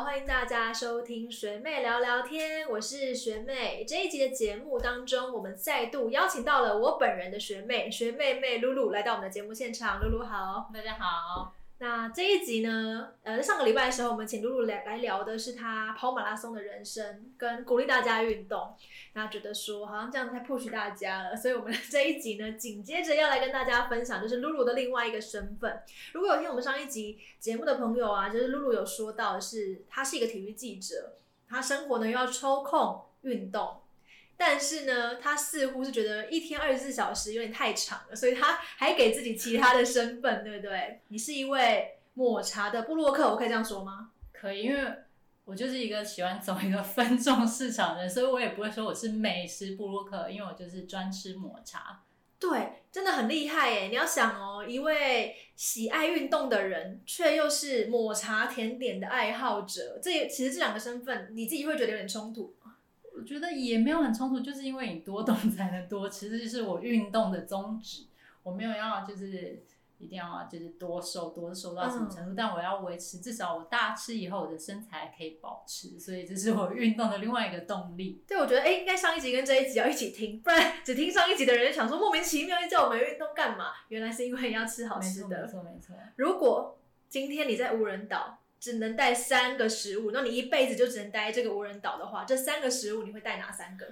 欢迎大家收听学妹聊聊天，我是学妹。这一集的节目当中，我们再度邀请到了我本人的学妹学妹妹露露来到我们的节目现场。露露好，大家好。那这一集呢，呃，上个礼拜的时候，我们请露露来来聊的是她跑马拉松的人生，跟鼓励大家运动。那觉得说好像这样太迫使大家了，所以我们 这一集呢，紧接着要来跟大家分享，就是露露的另外一个身份。如果有听我们上一集节目的朋友啊，就是露露有说到是，她是一个体育记者，她生活呢又要抽空运动。但是呢，他似乎是觉得一天二十四小时有点太长了，所以他还给自己其他的身份，对不对？你是一位抹茶的布洛克，我可以这样说吗？可以，因为我就是一个喜欢走一个分众市场的人，所以我也不会说我是美食布洛克，因为我就是专吃抹茶。对，真的很厉害耶！你要想哦，一位喜爱运动的人，却又是抹茶甜点的爱好者，这其实这两个身份，你自己会觉得有点冲突。我觉得也没有很冲突，就是因为你多动才能多吃，这就是我运动的宗旨。我没有要就是一定要就是多瘦多瘦到什么程度，但我要维持至少我大吃以后我的身材可以保持，所以这是我运动的另外一个动力。对，我觉得哎，应该上一集跟这一集要一起听，不然只听上一集的人就想说莫名其妙，叫我们运动干嘛？原来是因为要吃好吃的。没错没错。如果今天你在无人岛。只能带三个食物，那你一辈子就只能待这个无人岛的话，这三个食物你会带哪三个？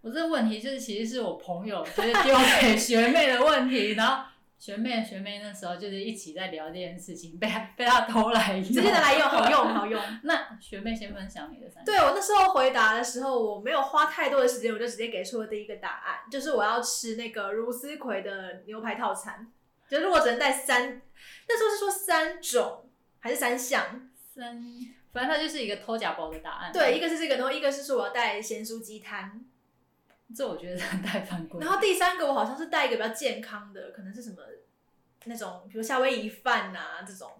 我这个问题就是其实是我朋友就是丢给学妹的问题，然后学妹学妹那时候就是一起在聊这件事情，被被他偷来用，直接拿来用，好用好用。那学妹先分享你的三。对我那时候回答的时候，我没有花太多的时间，我就直接给出了第一个答案，就是我要吃那个茹丝葵的牛排套餐。就如果只能带三，那时候是说三种还是三项？三，反正它就是一个偷假包的答案。对，一个是这个，然后一个是说我要带咸酥鸡摊，这我觉得太犯规。然后第三个我好像是带一个比较健康的，可能是什么那种，比如夏威夷饭啊这种。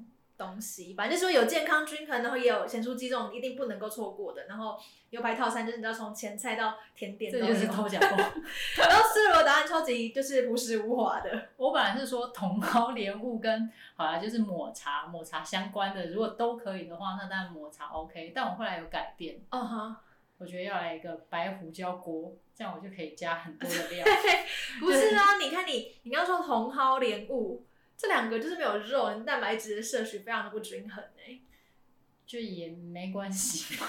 东西，反正就是说有健康均衡，然后也有咸酥鸡这种一定不能够错过的。然后牛排套餐就是你知道从前菜到甜点，这就是偷假包。然后四罗答案超级就是朴实无华的。我本来是说茼蒿莲雾跟好啦就是抹茶抹茶相关的，如果都可以的话，那当然抹茶 OK。但我后来有改变，嗯哼，我觉得要来一个白胡椒锅，这样我就可以加很多的料。不是啊，你看你你刚刚说茼蒿莲雾。这两个就是没有肉，你蛋白质的摄取非常的不均衡哎，就也没关系。嘛，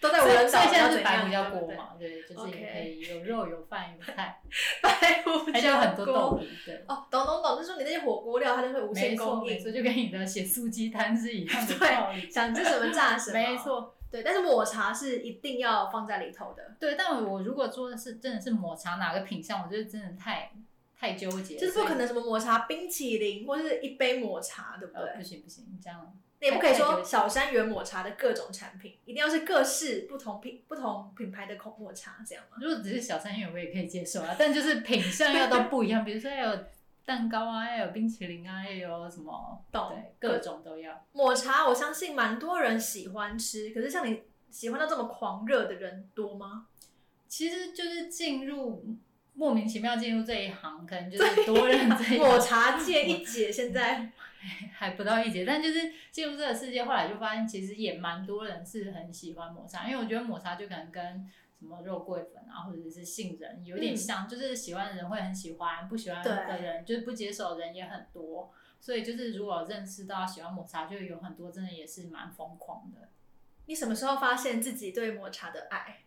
都在我人岛，现在是白胡椒锅嘛，对，就是也可？以有肉有饭有菜，白胡椒很多豆皮，对，哦，懂懂懂，就是说你那些火锅料它就会无限供应，所以就跟你的写素鸡摊是一样的 道理，想吃什么炸什么，没错，对，但是抹茶是一定要放在里头的，对，但我如果做的是真的是抹茶哪个品相，我觉得真的太。太纠结，就是不可能什么抹茶冰淇淋或者是一杯抹茶，对不对？不行不行，你这样，你也不可以说小山园抹茶的各种产品，一定要是各式不同品不同品牌的口抹茶，这样吗？如果只是小山园，我也可以接受啊，但就是品相要都不一样，比如说要有蛋糕啊，要有冰淇淋啊，要有什么，对，各种都要。抹茶，我相信蛮多人喜欢吃，可是像你喜欢到这么狂热的人多吗？其实就是进入。莫名其妙进入这一行，可能就是多认这抹茶界一姐，现在 还不到一姐，但就是进入这个世界，后来就发现其实也蛮多人是很喜欢抹茶，因为我觉得抹茶就可能跟什么肉桂粉啊，或者是杏仁有点像，就是喜欢的人会很喜欢，不喜欢的人就是不接受的人也很多，所以就是如果认识到喜欢抹茶，就有很多真的也是蛮疯狂的。你什么时候发现自己对抹茶的爱？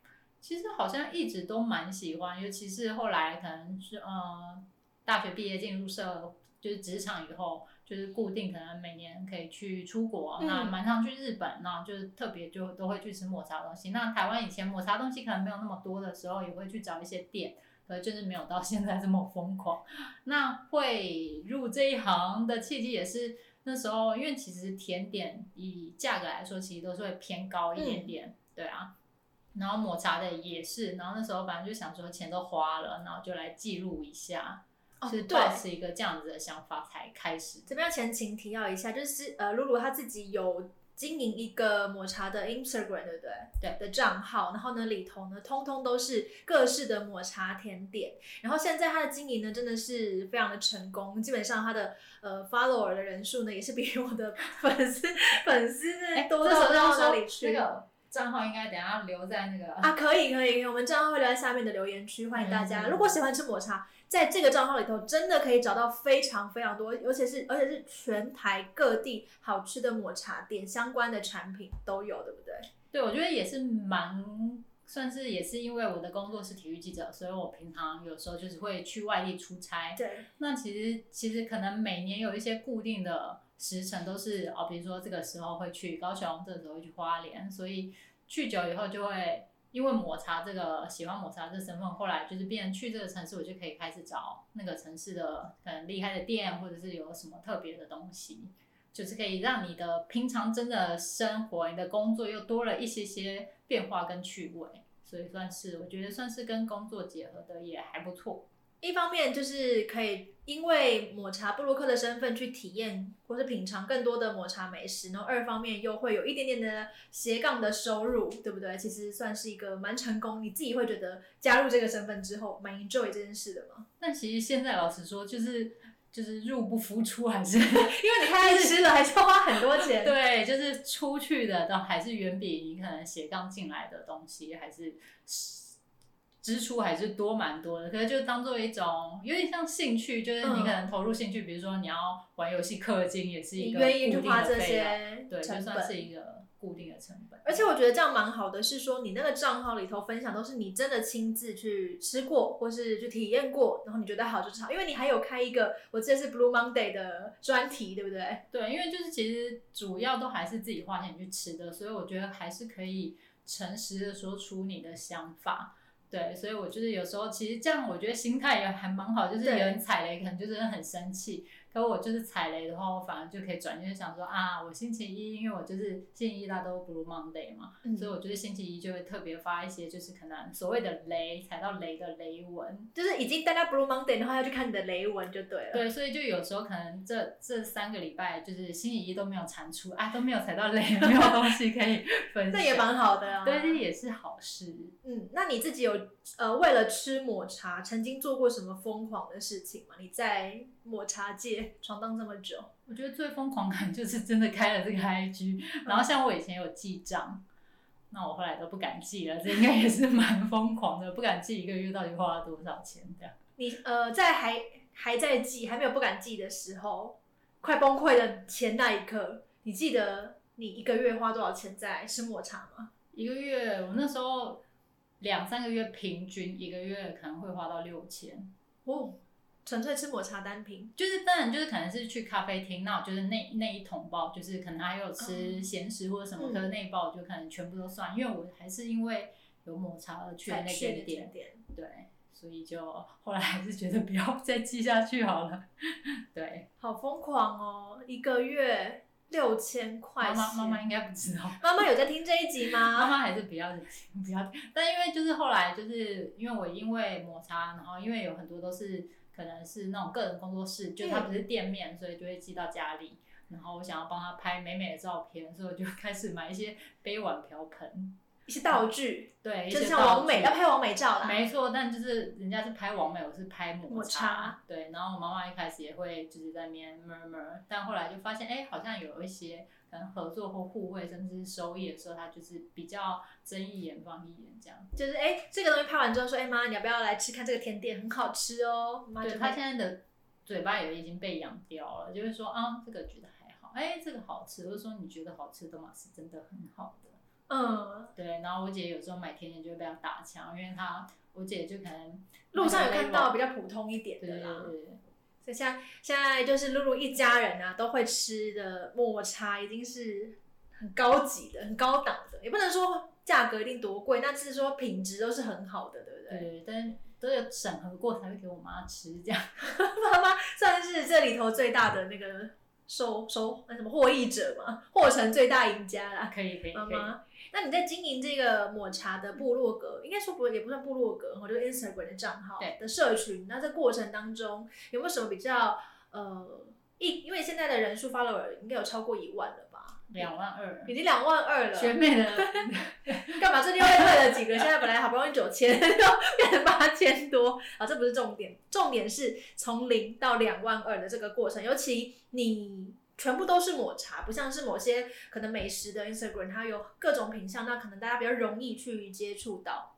其实好像一直都蛮喜欢，尤其是后来可能是呃大学毕业进入社就是职场以后，就是固定可能每年可以去出国，那蛮常去日本，那就是特别就都会去吃抹茶东西。那台湾以前抹茶东西可能没有那么多的时候，也会去找一些店，可就是没有到现在这么疯狂。那会入这一行的契机也是那时候，因为其实甜点以价格来说，其实都是会偏高一点点，对啊。然后抹茶的也是，然后那时候反正就想说钱都花了，然后就来记录一下，是保持一个这样子的想法才开始。这边要前情提要一下，就是呃，露露她自己有经营一个抹茶的 Instagram，对不对？对的账号，然后呢里头呢，通通都是各式的抹茶甜点。然后现在她的经营呢，真的是非常的成功，基本上她的呃 follower 的人数呢，也是比我的 粉丝粉丝哎呢多到到哪里去？那个账号应该等下留在那个啊，可以可以，我们账号会留在下面的留言区，欢迎大家。嗯如果喜欢吃抹茶，在这个账号里头真的可以找到非常非常多，而且是而且是全台各地好吃的抹茶店相关的产品都有，对不对？对，我觉得也是蛮，算是也是因为我的工作是体育记者，所以我平常有时候就是会去外地出差。对，那其实其实可能每年有一些固定的时辰都是哦，比如说这个时候会去高雄，这个时候会去花莲，所以去久以后就会因为抹茶这个喜欢抹茶这身份，后来就是变去这个城市，我就可以开始找那个城市的可能厉害的店，或者是有什么特别的东西。就是可以让你的平常真的生活、你的工作又多了一些些变化跟趣味，所以算是我觉得算是跟工作结合的也还不错。一方面就是可以因为抹茶布洛克的身份去体验或是品尝更多的抹茶美食，然后二方面又会有一点点的斜杠的收入，对不对？其实算是一个蛮成功，你自己会觉得加入这个身份之后蛮 enjoy 这件事的吗？但其实现在老实说，就是就是入不敷出，还是因为你 开始吃了，还是要花很多钱。对，就是出去的都还是远比你可能斜杠进来的东西还是支出还是多蛮多的。可是就当做一种有点像兴趣，就是你可能投入兴趣，比如说你要玩游戏氪金，也是一个固定花这的费用些对，就算是。一个固定的成本。而且我觉得这样蛮好的，是说你那个账号里头分享都是你真的亲自去吃过，或是去体验过，然后你觉得好就是好，因为你还有开一个我记得是 Blue Monday 的专题，对不对？对，因为就是其实主要都还是自己花钱去吃的，所以我觉得还是可以诚实的说出你的想法。对，所以我就是有时候其实这样，我觉得心态也还蛮好，就是有人踩雷，可能就真的很生气。可我就是踩雷的话，我反而就可以转念想说啊，我星期一，因为我就是星期一大家都 Blue Monday 嘛，嗯所以我就是星期一就会特别发一些就是可能所谓的雷，踩到雷的雷文。就是已经大家 Blue Monday，的话要去看你的雷文就对了。对，所以就有时候可能这这三个礼拜就是星期一都没有产出，啊，都没有踩到雷，没有东西可以分享，这也蛮好的啊。对，这也是好事。嗯，那你自己有呃为了吃抹茶，曾经做过什么疯狂的事情吗？你在抹茶界闯荡这么久，我觉得最疯狂感 就是真的开了这个 IG，然后像我以前有记账，那我后来都不敢记了，这应该也是蛮疯狂的，不敢记一个月到底花了多少钱这样。你呃在还还在记，还没有不敢记的时候，快崩溃的前那一刻，你记得你一个月花多少钱在吃抹茶吗？一个月我那时候两三个月平均一个月可能会花到六千。哦，纯粹吃抹茶单品。就是当然就是可能是去咖啡厅，那我就是那那一桶包，就是可能还有吃咸食或者什么，嗯可是那一包我就可能全部都算，因为我还是因为有抹茶而去的那才去的间店，店，对，所以就后来还是觉得不要再记下去好了，对，好疯狂哦！一个月六千块妈钱。妈妈妈应该不知道。妈妈有在听这一集妈吗？妈还是不要不要，但因为就是后来就是因为我因为抹茶，然后因为有很多都是可能是那种个人工作室，就它不是店面，所以就会寄到家里。然后我想要帮他拍美美的照片，所以我就 开始买一些杯碗瓢盆，一些道具，对，一就像王美要拍王美照啦。没错，但就是人家是拍王美，我是拍抹抹茶对，然后我妈妈一开始也会就是在那边 murmur，但后来就发现，哎，好像有一些可能合作或互惠，甚至是收益的时候，他就是比较睁一眼放一眼这样。就是哎、这个东西拍完之后说，哎、妈，你要不要来吃看这个甜点，很好吃哦。妈对他现在的嘴巴也已经被养刁了，就是说啊，这个觉得还好，哎，这个好吃，或者说你觉得好吃的嘛，是真的很好的。嗯，对，然后我姐有时候买甜点就会被他打枪，因为她我姐就可能路上有看到比较较普通一点的啦。对对。所以现在现在就是露露一家人啊，都会吃的抹茶已经是很高级的、很高档的，也不能说价格一定多贵，但是说品质都是很好的，对不对？对，但都有审核过才会给我妈吃，这样。妈妈算是这里头最大的那个收收那什么获益者嘛，获成最大赢家啦。可以可以可以。妈妈，那你在经营这个抹茶的部落格，应该说不也不算部落格，我就是 Instagram 的账号对的社群。那这过程当中有没有什么比较呃一，因为现在的人数 follower 应该有超过一万了吧？两万二，已经两万二了。学妹的 干嘛？最近又退了几个？现在本来好不容易九千，又 变成八千多啊！这不是重点，重点是从零到两万二的这个过程，尤其你全部都是抹茶，不像是某些可能美食的 Instagram，它有各种品相，那可能大家比较容易去接触到。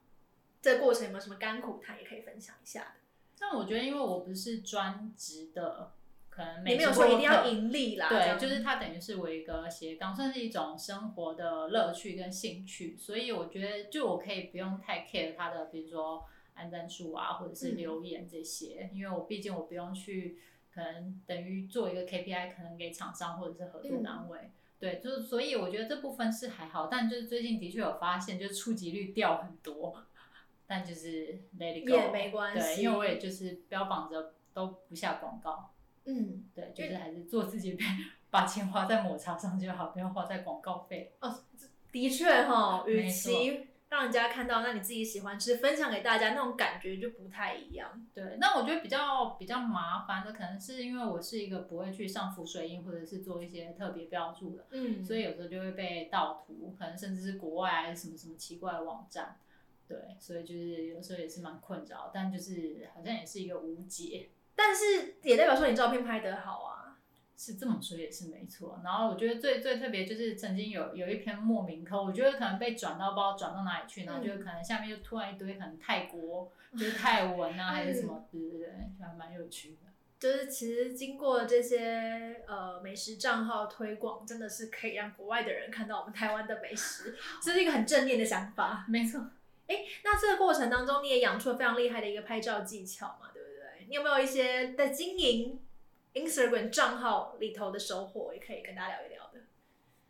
这个过程有没有什么甘苦谈，也可以分享一下的？但我觉得，因为我不是专职的。可能没有说一定要盈利啦，对，就是它等于是我一个斜杠，算是一种生活的乐趣跟兴趣，所以我觉得就我可以不用太 care 它的，比如说安赞数啊，或者是留言这些，因为我毕竟我不用去可能等于做一个 KPI，可能给厂商或者是合作单位，对，就是所以我觉得这部分是还好，但就是最近的确有发现，就是触及率掉很多，但就是 let it go 也没关系，对，因为我也就是标榜着都不下广告。嗯，对，就是还是做自己，把钱花在抹茶上就好，不要花在广告费。哦，的确哈，与其让人家看到，那你自己喜欢吃，分享给大家，那种感觉就不太一样。对，那我觉得比较比较麻烦的，可能是因为我是一个不会去上浮水印，或者是做一些特别标注的，嗯，所以有时候就会被盗图，可能甚至是国外还是什么什么奇怪的网站，对，所以就是有时候也是蛮困扰，但就是好像也是一个无解。但是也代表说你照片拍得好啊，是这么说也是没错。然后我觉得最最特别就是曾经有有一篇莫名扣，我觉得可能被转到不知道转到哪里去，然后就可能下面就突然一堆可能泰国 就是泰文啊还是什么，对对对，还蛮有趣的。就是其实经过这些呃美食账号推广，真的是可以让国外的人看到我们台湾的美食，这是一个很正面的想法。没错。哎，那这个过程当中你也养出了非常厉害的一个拍照技巧嘛？你有没有一些在经营 Instagram 账号里头的收获，也可以跟大家聊一聊的？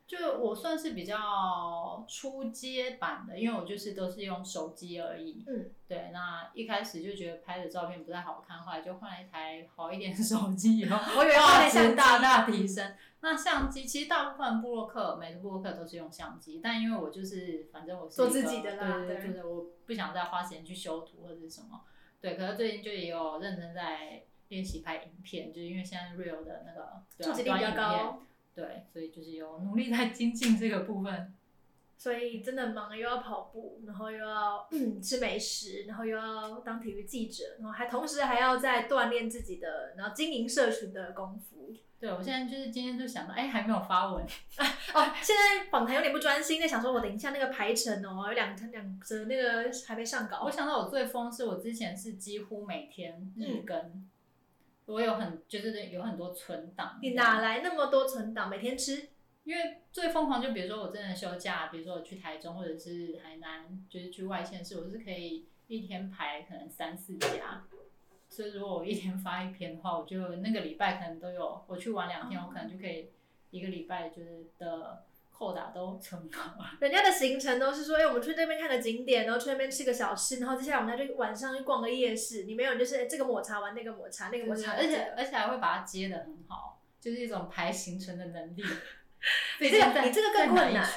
就我算是比较初阶版的，因为我就是都是用手机而已。嗯，对。那一开始就觉得拍的照片不太好看，后来就换了一台好一点的手机，以后画质大大提升。那相机其实大部分布洛克，每个布洛克都是用相机，但因为我就是反正我是做自己的啦，对对对，我不想再花钱去修图或者是什么。对，可是最近就也有认真在练习拍影片，就是因为现在 real 的那个触及率比较高，对，所以就是有努力在精进这个部分。所以真的忙，又要跑步，然后又要吃美食，然后又要当体育记者，然后还同时还要在锻炼自己的，然后经营社群的功夫。对，我现在就是今天就想到，哎，还没有发文 哦。现在访谈有点不专心，在想说我等一下那个排程哦，有两两则那个还没上稿。我想到我最疯是我之前是几乎每天日更，我有很就是有很多存档。你哪来那么多存档？每天吃？因为最疯狂就比如说我真的休假，比如说我去台中或者是海南，就是去外县市，我是可以一天排可能三四家。所以如果我一天发一篇的话，我就那个礼拜可能都有。我去玩两天，我可能就可以一个礼拜就是的扣打都存好。人家的行程都是说，哎，我们去那边看个景点，然后去那边吃个小吃，然后接下来我们再去晚上去逛个夜市。你没有，就是这个抹茶玩那个抹茶，那个抹茶，而且而且还会把它接的很好，就是一种排行程的能力。你这个你这个更困难，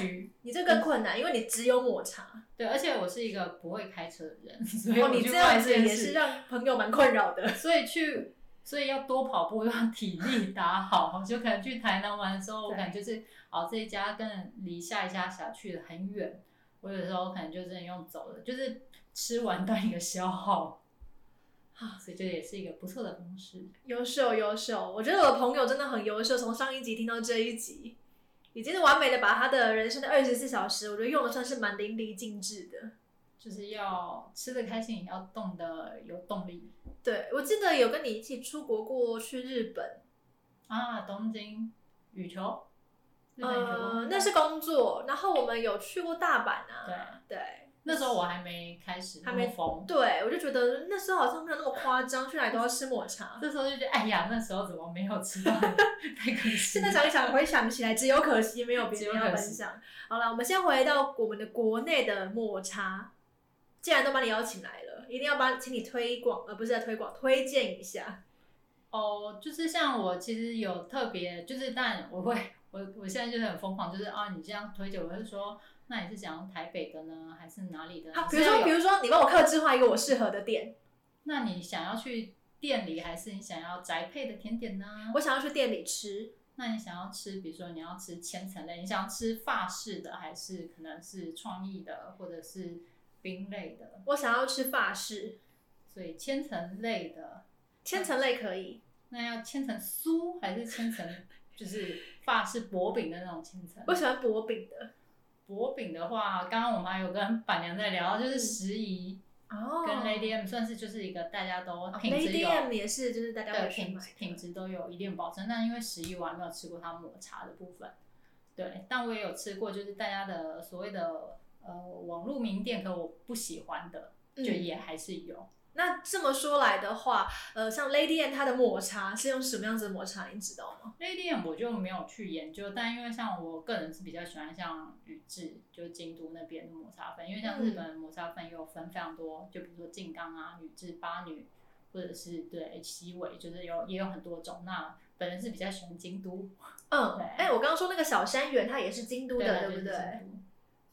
你这个更困难，因为你只有抹茶。对，而且我是一个不会开车的人，所以你这样子也是让朋友蛮困扰的。所以去，所以要多跑步，让体力打好。就可能去台南玩的时候，我感觉就是哦这一家跟离下一家辖去的很远，我有时候可能就真的用走了，就是吃完当一个消耗。啊，所以这也是一个不错的方式。优秀，优秀！我觉得我的朋友真的很优秀，从上一集听到这一集。已经是完美的把他的人生的二十四小时，我觉得用的算是蛮淋漓尽致的。就是要吃的开心，也要动的有动力。对，我记得有跟你一起出国过去日本啊，东京羽球。呃，那是工作，然后我们有去过大阪啊。对对。那时候我还没开始，还没疯。对，我就觉得那时候好像没有那么夸张，去哪里都要吃抹茶。这时候就觉得，哎呀，那时候怎么没有吃到？太可惜。现在想一想，回想起来，只有可惜没有别人要分享。好了，我们先回到我们的国内的抹茶。既然都把你邀请来了，一定要把请你推广，而不是在推广，推荐一下。哦，就是像我其实有特别，就是但我会，我我现在就是很疯狂，就是啊，你这样推荐，我就说。那你是想要台北的呢，还是哪里的？好，比如说，比如说，你帮我克制化一个我适合的店。那你想要去店里，还是你想要宅配的甜点呢？我想要去店里吃。那你想要吃，比如说你要吃千层类，你想要吃法式的，还是可能是创意的，或者是冰类的？我想要吃法式，所以千层类的，千层类可以。那要千层酥还是千层就是法式薄饼的那种千层？我喜欢薄饼的。薄饼的话，刚刚我们还有跟板娘在聊，就是时宜。哦，跟 Lady M 算是就是一个大家都品质，Lady 有 M 也是就是大家对品品质都有一定保证。但因为十一我还没有吃过它抹茶的部分，对，但我也有吃过，就是大家的所谓的呃网络名店，可我不喜欢的，就嗯也还是有。那这么说来的话，呃，像 Lady M 它的抹茶是用什么样子的抹茶，你知道吗？Lady M 我就没有去研究，但因为像我个人是比较喜欢像宇治，就是京都那边的抹茶粉，因为像日本的抹茶粉也有分非常多，就比如说静冈啊、宇治、八女，或者是对西尾，就是有也有很多种。那本人是比较喜欢京都，嗯，对哎、我刚刚说那个小山园，它也是京都的，对不对？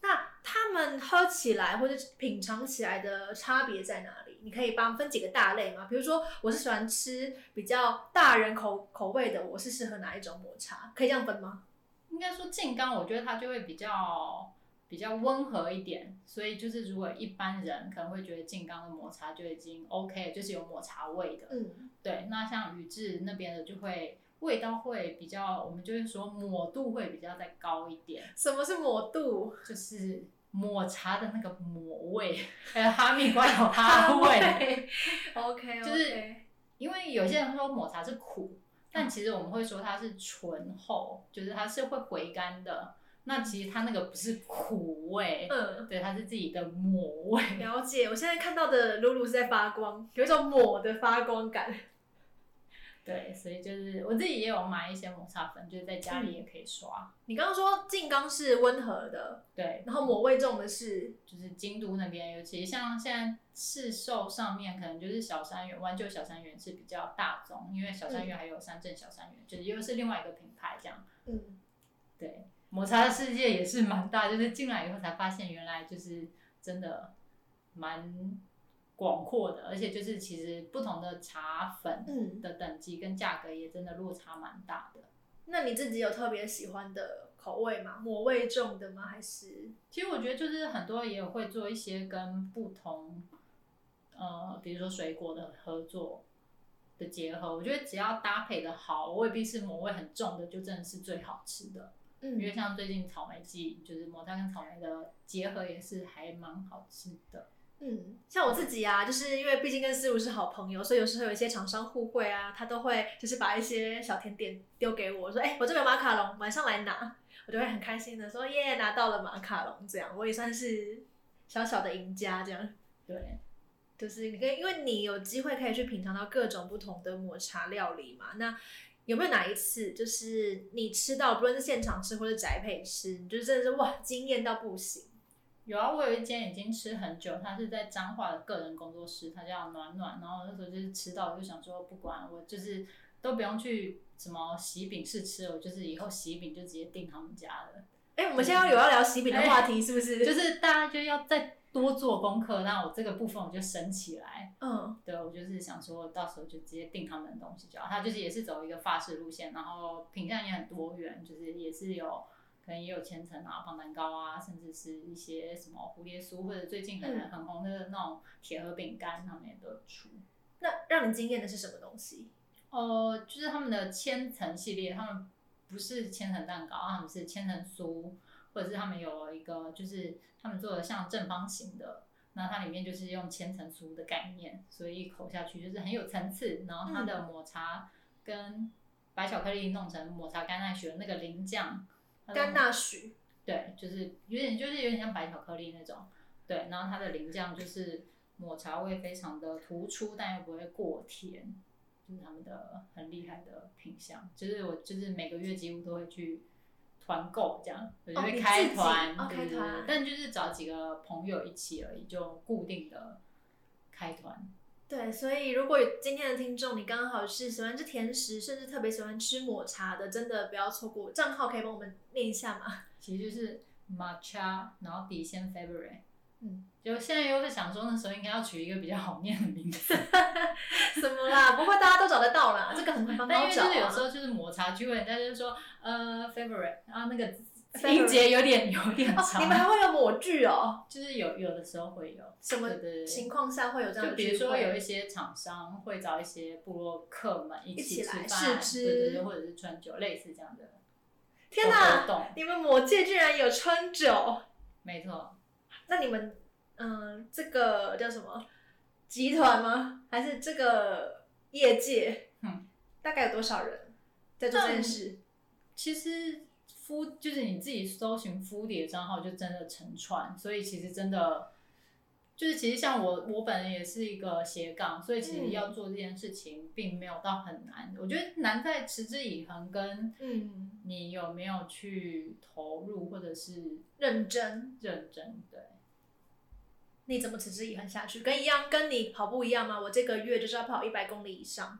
那他们喝起来或者品尝起来的差别在哪里？你可以帮分几个大类吗？比如说，我是喜欢吃比较大人口口味的，我是适合哪一种抹茶？可以这样分吗？应该说静冈，我觉得它就会比较比较温和一点，所以就是如果一般人可能会觉得静冈的抹茶就已经 OK，就是有抹茶味的。嗯，对，那像宇治那边的就会味道会比较，我们就会说抹度会比较再高一点，什么是抹度？就是抹茶的那个抹味，还有哈密瓜有哈味。OK，就是因为有些人说抹茶是苦，但其实我们会说它是醇厚，就是它是会回甘的。那其实它那个不是苦味，嗯，对，它是自己的抹味。了解。我现在看到的露露是在发光，有一种抹的发光感。对，所以就是我自己也有买一些抹茶粉，就是在家里也可以刷。你刚刚说静冈是温和的，对，然后抹味重的是，就是京都那边，尤其像现在市售上面，可能就是小山园、湾旧小山园是比较大众，因为小山园还有三镇小山园，就是又是另外一个品牌这样。嗯，对，抹茶的世界也是蛮大，就是进来以后才发现，原来就是真的蛮广阔的，而且就是其实不同的茶粉嗯的等级跟价格也真的落差蛮大的。那你自己有特别喜欢的口味吗？抹味重的吗？还是其实我觉得就是很多也有会做一些跟不同，呃，比如说水果的合作的结合。我觉得只要搭配的好，未必是抹味很重的，就真的是最好吃的。嗯因为嗯像最近草莓季，就是抹茶跟草莓的结合也是还蛮好吃的。嗯，像我自己啊，就是因为毕竟跟思如是好朋友，所以有时候有一些厂商互惠啊，他都会就是把一些小甜点丢给我，说，哎、我这边有马卡龙，晚上来拿，我就会很开心的说，耶，拿到了马卡龙，这样我也算是小小的赢家，这样。对，就是你跟，因为你有机会可以去品尝到各种不同的抹茶料理嘛。那有没有哪一次，就是你吃到，不论是现场吃或者宅配吃，你就真的是哇惊艳到不行？有啊，我有一间已经吃很久，他是在彰化的个人工作室，他叫暖暖。然后那时候就是吃到，我就想说，不管我就是都不用去什么喜饼试吃了，我就是以后喜饼就直接订他们家的。哎、我们现在有要聊喜饼的话题，是不是？就是大家就要再多做功课，那我这个部分我就升起来。嗯对，我就是想说到时候就直接订他们的东西就好。他就是也是走一个法式路线，然后品相也很多元，就是也是有可能也有千层啊、棒蛋糕啊，甚至是一些什么蝴蝶酥，或者最近可能很红的那种铁盒饼干，他们也都有出。那让你惊艳的是什么东西？呃，就是他们的千层系列，他们不是千层蛋糕，他们是千层酥，或者是他们有一个就是他们做的像正方形的，那它里面就是用千层酥的概念，所以一口下去就是很有层次，然后它的抹茶跟白巧克力弄成抹茶甘奈雪的那个淋酱，甘纳许，对，就是有点就是有点像白巧克力那种，对，然后它的淋酱就是抹茶味非常的突出，但又不会过甜，就是他们的很厉害的品相。就是我就是每个月几乎都会去团购这样，我就会开团，哦对对对开团但就是找几个朋友一起而已，就固定的开团。对，所以如果有今天的听众你刚好是喜欢吃甜食，甚至特别喜欢吃抹茶的，真的不要错过。账号可以帮我们念一下吗？其实就是 matcha，然后底线 February 嗯，就现在又是想说那时候应该要取一个比较好念的名字，什么啦？不过大家都找得到啦，这个很很但因好找、啊。为就是有时候就是抹茶聚会，人家就是说呃 February，然后那个音节有点有点哦，长，你们还会有抹剧哦？就是有有的时候会有什么情况下会有这样就比？如说有一些厂商会找一些部落客们一一起吃饭，试吃对对对，或者是春酒类似这样的天哪哪，你们魔界居然有春酒？没错，那你们嗯，这个叫什么集团吗？还是这个业界？嗯，大概有多少人在做这件事？其实敷就是你自己搜寻敷底的账号就真的成串，所以其实真的就是其实像我我本人也是一个斜杠，所以其实嗯要做这件事情并没有到很难，我觉得难在持之以恒跟嗯，你有没有去投入或者是认真。认真，对。你怎么持之以恒下去？跟一样，跟你跑步一样吗？我这个月就是要跑一百公里以上。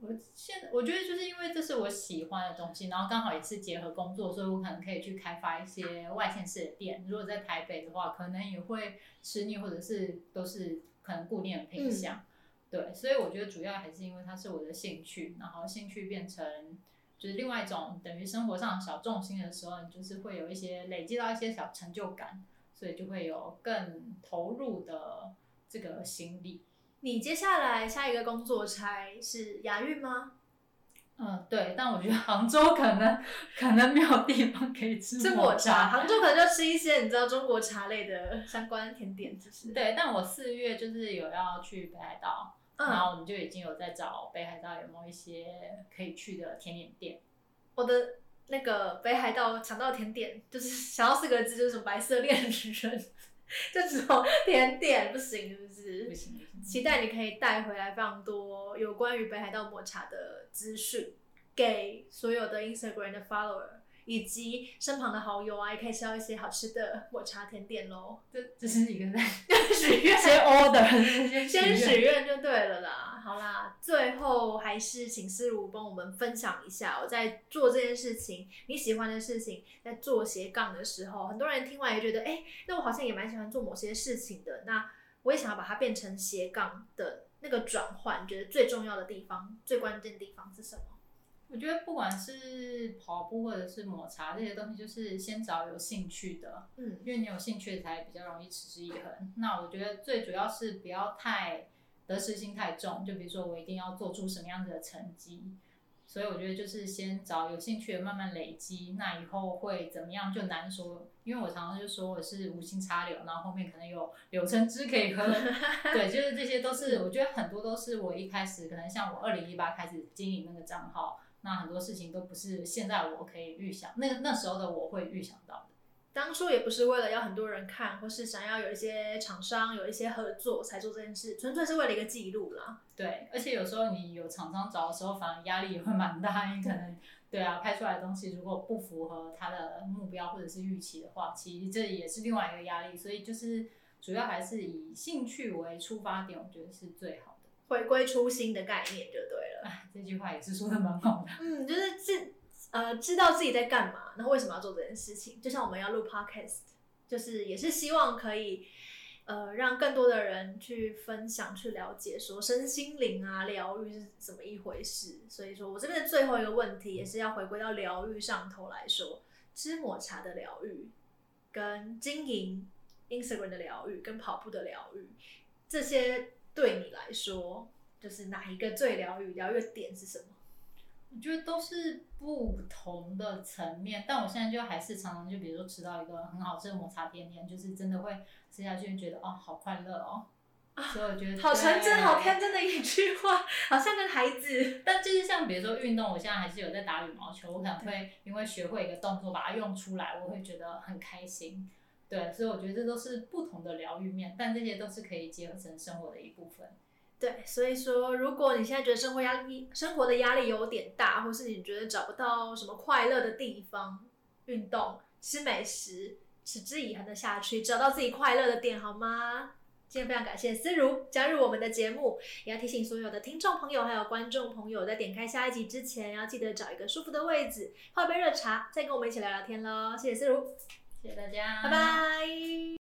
我现我觉得就是因为这是我喜欢的东西，然后刚好也是结合工作，所以我可能可以去开发一些外县市的店。如果在台北的话，可能也会吃腻，或者是都是可能固定的品相。对，所以我觉得主要还是因为它是我的兴趣，然后兴趣变成就是另外一种等于生活上小重心的时候，你就是会有一些累积到一些小成就感，所以就会有更投入的这个心力。你接下来下一个工作差是亚运吗？嗯，对，但我觉得杭州可能可能没有地方可以吃抹吃抹茶，杭州可能就吃一些你知道中国茶类的相关甜点，就是对，但我四月就是有要去北海道，嗯然后我们就已经有在找北海道有没有一些可以去的甜点店。我的那个北海道抢到甜点，就是 想到四个字，就是什么白色恋人，就只有甜点不行，是不是？不行不行，期待你可以带回来非常多有关于北海道抹茶的资讯，给所有的 Instagram 的 follower 以及身旁的好友啊，也可以吃到一些好吃的抹茶甜点喽。这这是一个在 许愿，先 order 先先许。愿就对了啦。好啦，最后还是请思如帮我们分享一下，我在做这件事情，你喜欢的事情，在做斜杠的时候，很多人听完也觉得，哎、那我好像也蛮喜欢做某些事情的。那我也想要把它变成斜杠的那个转换，觉得最重要的地方、最关键的地方是什么？我觉得不管是跑步或者是抹茶这些东西，就是先找有兴趣的，嗯因为你有兴趣才比较容易持之以恒。那我觉得最主要是不要太得失心太重，就比如说我一定要做出什么样子的成绩，所以我觉得就是先找有兴趣的慢慢累积，那以后会怎么样就难说。因为我常常就说我是无心插柳，然后后面可能有柳橙汁可以喝，对，就是这些都是我觉得很多都是我一开始可能像我二零一八开始经营那个账号，那很多事情都不是现在我可以预想，那个那时候的我会预想到的。当初也不是为了要很多人看，或是想要有一些厂商有一些合作才做这件事，纯粹是为了一个记录啦。对，而且有时候你有厂商找的时候，反而压力也会蛮大，你可能对啊，拍出来的东西如果不符合他的目标或者是预期的话，其实这也是另外一个压力。所以就是主要还是以兴趣为出发点，我觉得是最好的。回归初心的概念就对了。哎，这句话也是说的蛮好的。嗯，就是知呃知道自己在干嘛，然后为什么要做这件事情。就像我们要录 podcast，就是也是希望可以呃让更多的人去分享、去了解，说身心灵啊疗愈是怎么一回事。所以说我这边的最后一个问题，也是要回归到疗愈上头来说，吃抹茶的疗愈，跟经营 Instagram 的疗愈，跟跑步的疗愈，这些对你来说，就是哪一个最疗愈？疗愈的点是什么？我觉得都是不同的层面，但我现在就还是常常就比如说吃到一个很好吃的抹茶甜甜，就是真的会吃下去觉得哦好快乐哦，所以我觉得好纯真、好天。天真的一句话，好像个孩子。但就是像比如说运动，我现在还是有在打羽毛球，我可能会因为学会一个动作把它用出来，我会觉得很开心。对，所以我觉得这都是不同的疗愈面，但这些都是可以结合成生活的一部分。对，所以说，如果你现在觉得生活压力、生活的压力有点大，或是你觉得找不到什么快乐的地方，运动、吃美食，持之以恒的下去，找到自己快乐的点，好吗？今天非常感谢思如加入我们的节目，也要提醒所有的听众朋友还有观众朋友，在点开下一集之前，要记得找一个舒服的位置，泡杯热茶，再跟我们一起聊聊天喽。谢谢思如，谢谢大家，拜拜。